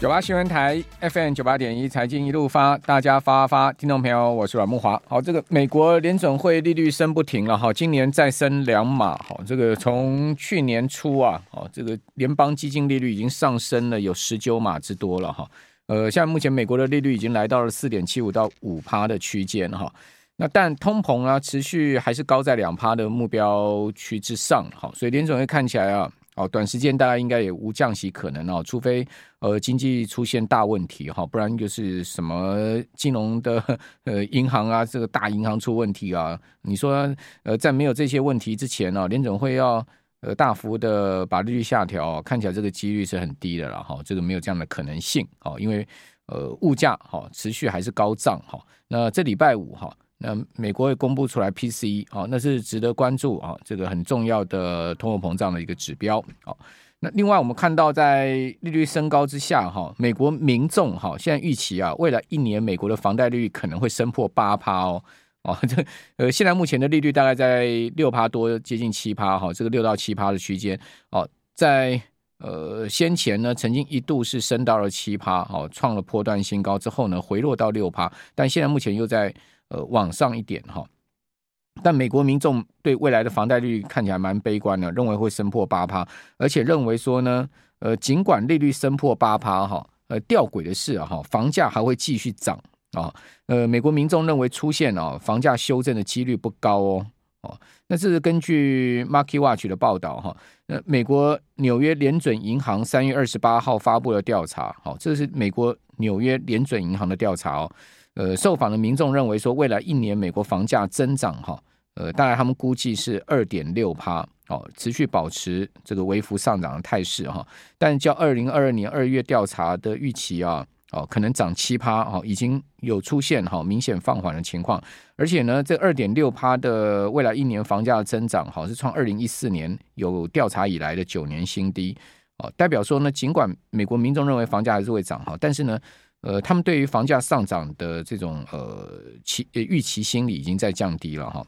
九八新闻台 FM 九八点一财经一路发，大家发发，听众朋友，我是阮木华。好，这个美国联准会利率升不停了哈，今年再升两码。好，这个从去年初啊，好，这个联邦基金利率已经上升了有十九码之多了哈。呃，现在目前美国的利率已经来到了四点七五到五趴的区间哈。那但通膨啊，持续还是高在两趴的目标区之上。好，所以联准会看起来啊。哦，短时间大家应该也无降息可能哦，除非呃经济出现大问题哈，不然就是什么金融的呃银行啊，这个大银行出问题啊。你说呃在没有这些问题之前呢，联准会要呃大幅的把利率下调，看起来这个几率是很低的了哈，这个没有这样的可能性哦，因为呃物价哈持续还是高涨哈。那这礼拜五哈。那美国会公布出来 PCE 哦，那是值得关注啊，这个很重要的通货膨胀的一个指标。好，那另外我们看到在利率升高之下哈，美国民众哈现在预期啊，未来一年美国的房贷利率可能会升破八趴哦哦，这呃现在目前的利率大概在六趴多，接近七趴哈，这个六到七趴的区间哦，在呃先前呢曾经一度是升到了七趴，哦创了波段新高之后呢回落到六趴，但现在目前又在。呃，往上一点哈，但美国民众对未来的房贷利率看起来蛮悲观的，认为会升破八趴，而且认为说呢，呃，尽管利率升破八趴哈，呃，吊诡的是哈，房价还会继续涨啊，呃，美国民众认为出现啊房价修正的几率不高哦，哦，那这是根据 Market Watch 的报道哈，那美国纽约联准银行三月二十八号发布的调查，好，这是美国纽约联准银行的调查哦。呃，受访的民众认为说，未来一年美国房价增长哈，呃，大概他们估计是二点六趴，哦，持续保持这个微幅上涨的态势哈。但较二零二二年二月调查的预期啊，哦，可能涨七趴，哦，已经有出现哈明显放缓的情况。而且呢，这二点六趴的未来一年房价的增长，好是创二零一四年有调查以来的九年新低，哦，代表说呢，尽管美国民众认为房价还是会涨哈，但是呢。呃，他们对于房价上涨的这种呃期预期心理已经在降低了哈。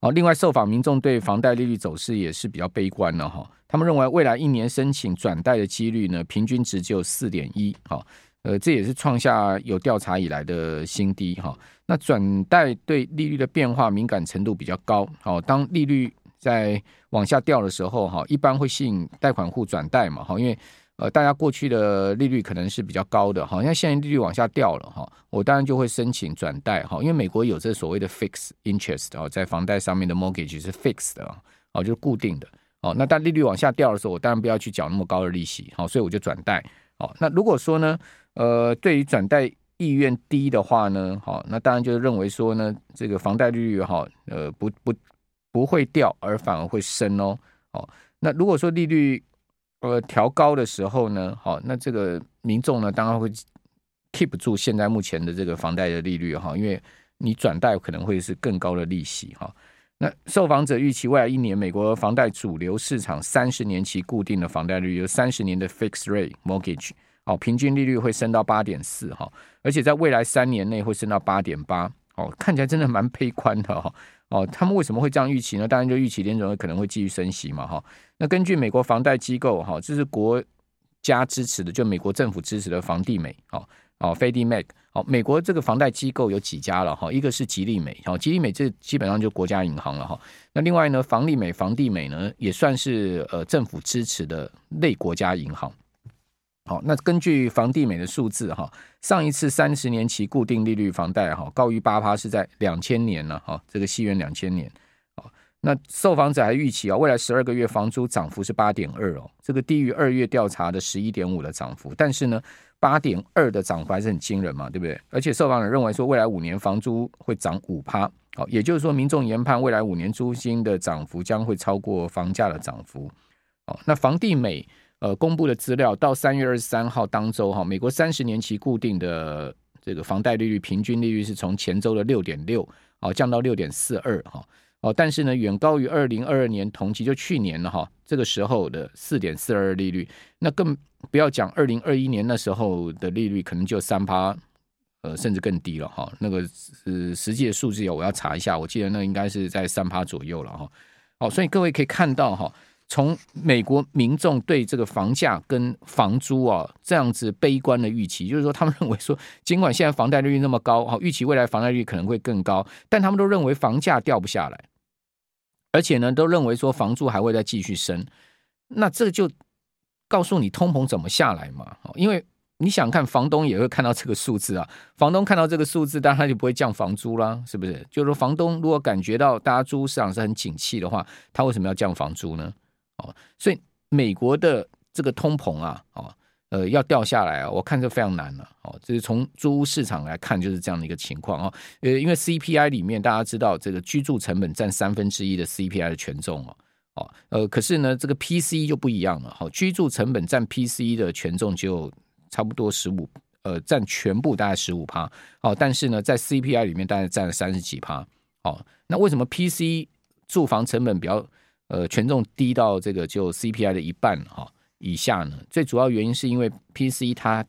好，另外受访民众对房贷利率走势也是比较悲观了哈。他们认为未来一年申请转贷的几率呢，平均值只有四点一，哈，呃，这也是创下有调查以来的新低哈。那转贷对利率的变化敏感程度比较高，好，当利率在往下掉的时候哈，一般会吸引贷款户转贷嘛，哈，因为。呃，大家过去的利率可能是比较高的，好像现在利率往下掉了哈，我当然就会申请转贷哈，因为美国有这所谓的 fixed interest 啊，在房贷上面的 mortgage 是 fixed 的哦，就是固定的哦。那当利率往下掉的时候，我当然不要去缴那么高的利息，好，所以我就转贷。好，那如果说呢，呃，对于转贷意愿低的话呢，好，那当然就是认为说呢，这个房贷利率哈，呃，不不不会掉，而反而会升哦。哦，那如果说利率呃，调高的时候呢，好，那这个民众呢，当然会 keep 住现在目前的这个房贷的利率哈，因为你转贷可能会是更高的利息哈。那受访者预期未来一年美国房贷主流市场三十年期固定的房贷率有三十年的 fixed rate mortgage，哦，平均利率会升到八点四哈，而且在未来三年内会升到八点八，哦，看起来真的蛮悲观的哈。哦他们为什么会这样预期呢？当然就预期联准会可能会继续升息嘛，哈。那根据美国房贷机构，哈，这是国家支持的，就美国政府支持的房地美，哦，哦，Freddie Mac，哦，美国这个房贷机构有几家了，哈，一个是吉利美，哦，吉利美这基本上就国家银行了，哈。那另外呢，房利美、房地美呢，也算是呃政府支持的类国家银行。好，那根据房地美的数字哈，上一次三十年期固定利率房贷哈高于八趴是在两千年了哈，这个西元两千年。好，那受访者还预期啊，未来十二个月房租涨幅是八点二哦，这个低于二月调查的十一点五的涨幅，但是呢，八点二的涨幅还是很惊人嘛，对不对？而且受访者认为说，未来五年房租会涨五趴，好，也就是说，民众研判未来五年租金的涨幅将会超过房价的涨幅。好，那房地美。呃，公布的资料到三月二十三号当周哈，美国三十年期固定的这个房贷利率平均利率是从前周的六点六哦降到六点四二哈哦，但是呢远高于二零二二年同期就去年了哈这个时候的四点四二利率，那更不要讲二零二一年那时候的利率可能就三趴呃甚至更低了哈，那个是实际的数字有我要查一下，我记得那应该是在三趴左右了哈。好，所以各位可以看到哈。从美国民众对这个房价跟房租啊这样子悲观的预期，就是说他们认为说，尽管现在房贷利率那么高，好，预期未来房贷率可能会更高，但他们都认为房价掉不下来，而且呢，都认为说房租还会再继续升。那这就告诉你通膨怎么下来嘛？因为你想看房东也会看到这个数字啊，房东看到这个数字，当然他就不会降房租啦，是不是？就是说房东如果感觉到大家租市场是很景气的话，他为什么要降房租呢？哦，所以美国的这个通膨啊，哦，呃，要掉下来啊，我看这非常难了。哦，就是从租屋市场来看，就是这样的一个情况啊。呃，因为 CPI 里面大家知道，这个居住成本占三分之一的 CPI 的权重哦，哦，呃，可是呢，这个 PC 就不一样了。好，居住成本占 PC 的权重就差不多十五，呃，占全部大概十五趴。哦，但是呢，在 CPI 里面大概占了三十几趴。哦，那为什么 PC 住房成本比较？呃，权重低到这个就 CPI 的一半哈以下呢，最主要原因是因为 PC 它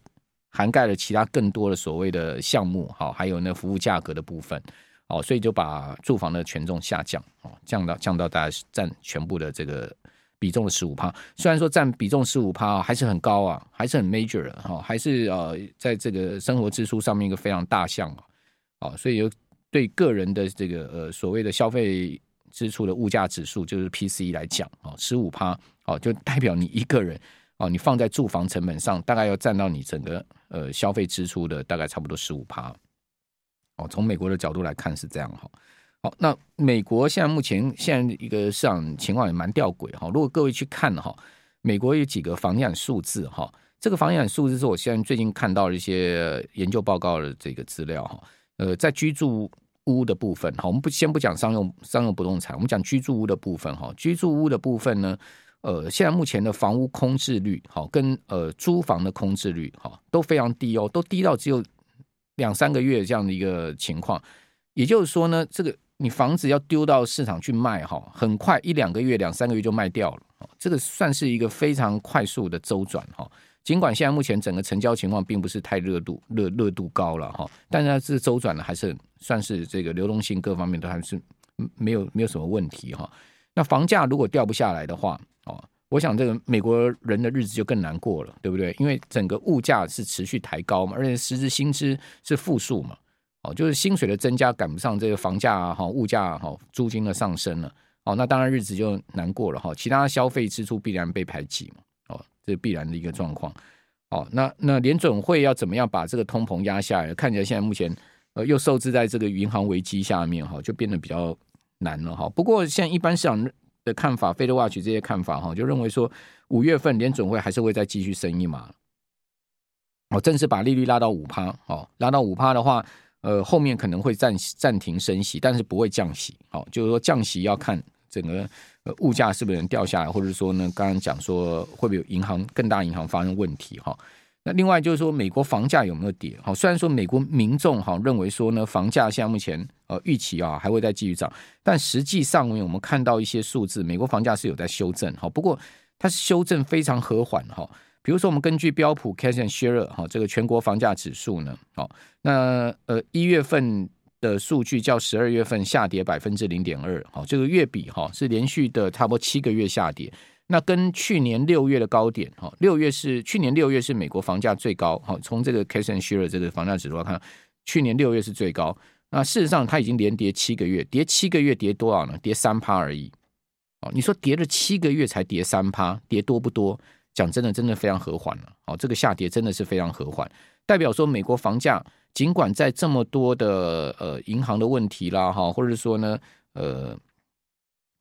涵盖了其他更多的所谓的项目哈，还有那服务价格的部分哦，所以就把住房的权重下降哦，降到降到大概占全部的这个比重的十五趴。虽然说占比重十五趴还是很高啊，还是很 major 的哈，还是呃在这个生活支出上面一个非常大项啊，所以有对个人的这个呃所谓的消费。支出的物价指数就是 PCE 来讲啊，十五趴哦，就代表你一个人哦，你放在住房成本上，大概要占到你整个呃消费支出的大概差不多十五趴哦。从美国的角度来看是这样哈。好，那美国现在目前现在一个市场情况也蛮吊诡哈。如果各位去看哈，美国有几个房地产数字哈，这个房地产数字是我现在最近看到的一些研究报告的这个资料哈。呃，在居住屋的部分，好，我们不先不讲商用商用不动产，我们讲居住屋的部分，哈，居住屋的部分呢，呃，现在目前的房屋空置率，哈，跟呃租房的空置率，哈，都非常低哦，都低到只有两三个月这样的一个情况，也就是说呢，这个你房子要丢到市场去卖，哈，很快一两个月、两三个月就卖掉了，这个算是一个非常快速的周转，哈。尽管现在目前整个成交情况并不是太热度热热度高了哈，但是它是周转的，还是算是这个流动性各方面都还是没有没有什么问题哈。那房价如果掉不下来的话哦，我想这个美国人的日子就更难过了，对不对？因为整个物价是持续抬高嘛，而且实质薪资是负数嘛，哦，就是薪水的增加赶不上这个房价哈、物价哈、租金的上升了，哦，那当然日子就难过了哈。其他消费支出必然被排挤嘛。这是必然的一个状况，哦，那那联准会要怎么样把这个通膨压下来？看起来现在目前呃又受制在这个银行危机下面哈，就变得比较难了哈。不过现在一般市场的看法，FedWatch 这些看法哈，就认为说五月份联准会还是会再继续升一码，哦，正式把利率拉到五趴，哦，拉到五趴的话，呃，后面可能会暂暂停升息，但是不会降息，哦，就是说降息要看整个。呃，物价是不是能掉下来，或者说呢，刚刚讲说会不会有银行更大银行发生问题哈？那另外就是说，美国房价有没有跌？好，虽然说美国民众哈认为说呢，房价现在目前呃预期啊还会再继续涨，但实际上面我们看到一些数字，美国房价是有在修正哈，不过它是修正非常和缓哈。比如说，我们根据标普 Cash and Share 哈这个全国房价指数呢，好，那呃一月份。的数据较十二月份下跌百分之零点二，好，这个月比哈是连续的差不多七个月下跌。那跟去年六月的高点哈，六月是去年六月是美国房价最高，好，从这个 Cash and Share 这个房价指数来看，去年六月是最高。那事实上它已经连跌七个月，跌七个月跌多少呢？跌三趴而已。哦，你说跌了七个月才跌三趴，跌多不多？讲真的，真的非常和缓了。哦，这个下跌真的是非常和缓，代表说美国房价。尽管在这么多的呃银行的问题啦哈，或者说呢呃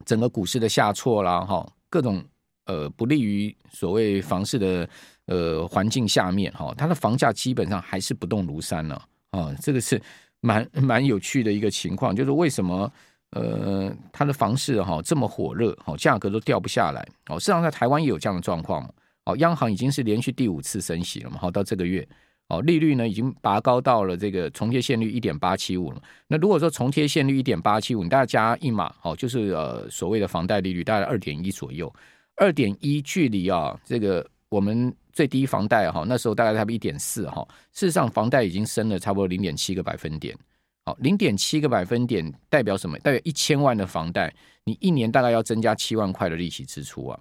整个股市的下挫啦哈，各种呃不利于所谓房市的呃环境下面哈，它的房价基本上还是不动如山呢啊，这个是蛮 蛮有趣的一个情况，就是为什么呃它的房市哈这么火热，哈价格都掉不下来哦，事实上在台湾也有这样的状况哦，央行已经是连续第五次升息了嘛，好到这个月。哦，利率呢已经拔高到了这个重贴现率一点八七五了。那如果说重贴现率一点八七五，你大概加一码，哦，就是呃所谓的房贷利率大概二点一左右，二点一距离啊这个我们最低房贷哈那时候大概差不多一点四哈，事实上房贷已经升了差不多零点七个百分点。好，零点七个百分点代表什么？代表一千万的房贷，你一年大概要增加七万块的利息支出啊。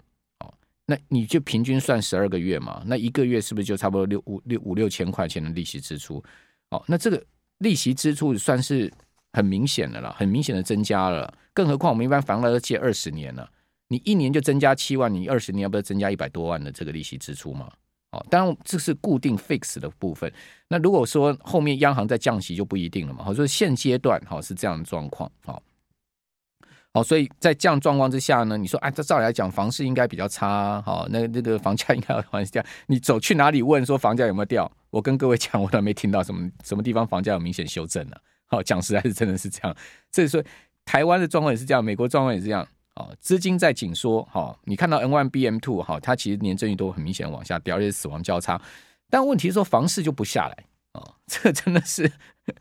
那你就平均算十二个月嘛，那一个月是不是就差不多六五六五六千块钱的利息支出？哦，那这个利息支出算是很明显的了，很明显的增加了。更何况我们一般房贷都借二十年了，你一年就增加七万，你二十年要不要增加一百多万的这个利息支出嘛？哦，当然这是固定 fix 的部分。那如果说后面央行在降息就不一定了嘛。好，所以现阶段好是这样的状况。好，好，所以在这样状况之下呢，你说，哎，这照理来讲，房市应该比较差。好，那那个房价应该往下掉。你走去哪里问说房价有没有掉？我跟各位讲，我都没听到什么什么地方房价有明显修正了。好，讲实在是真的是这样。所以说，台湾的状况也是这样，美国状况也是这样。哦，资金在紧缩，哈，你看到 N one B M two 哈，它其实年增率都很明显往下掉，而且死亡交叉。但问题是说房市就不下来啊，这真的是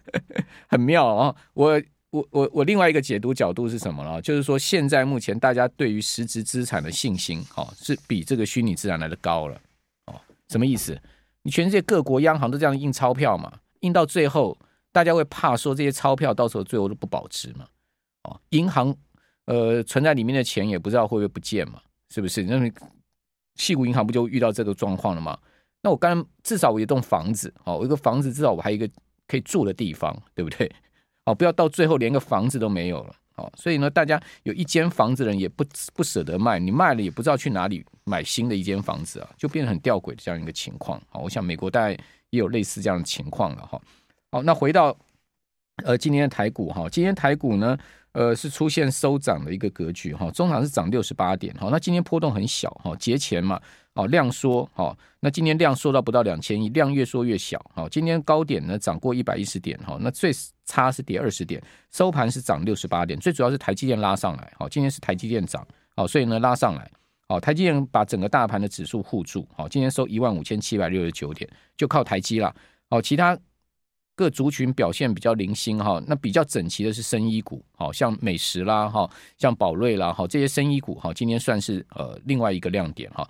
很妙啊！我我我我另外一个解读角度是什么呢？就是说现在目前大家对于实质资产的信心，哈，是比这个虚拟资产来的高了。哦，什么意思？你全世界各国央行都这样印钞票嘛，印到最后，大家会怕说这些钞票到时候最后都不保值嘛？哦，银行。呃，存在里面的钱也不知道会不会不见嘛？是不是？那么，矽谷银行不就遇到这个状况了吗？那我刚至少我有一栋房子，哦，我一个房子至少我还有一个可以住的地方，对不对？哦，不要到最后连个房子都没有了，哦，所以呢，大家有一间房子的人也不不舍得卖，你卖了也不知道去哪里买新的一间房子啊，就变得很吊诡的这样一个情况。好，我想美国大概也有类似这样的情况了哈。好，那回到呃今天的台股哈，今天台股呢？呃，是出现收涨的一个格局哈，中场是涨六十八点哈，那今天波动很小哈，节前嘛，哦量缩哈，那今天量缩到不到两千亿，量越缩越小哈，今天高点呢涨过一百一十点哈，那最差是跌二十点，收盘是涨六十八点，最主要是台积电拉上来，好，今天是台积电涨，好，所以呢拉上来，好，台积电把整个大盘的指数护住，好，今天收一万五千七百六十九点，就靠台积了，好，其他。各族群表现比较零星哈，那比较整齐的是生衣股，好像美食啦哈，像宝瑞啦哈，这些生衣股哈，今天算是呃另外一个亮点哈。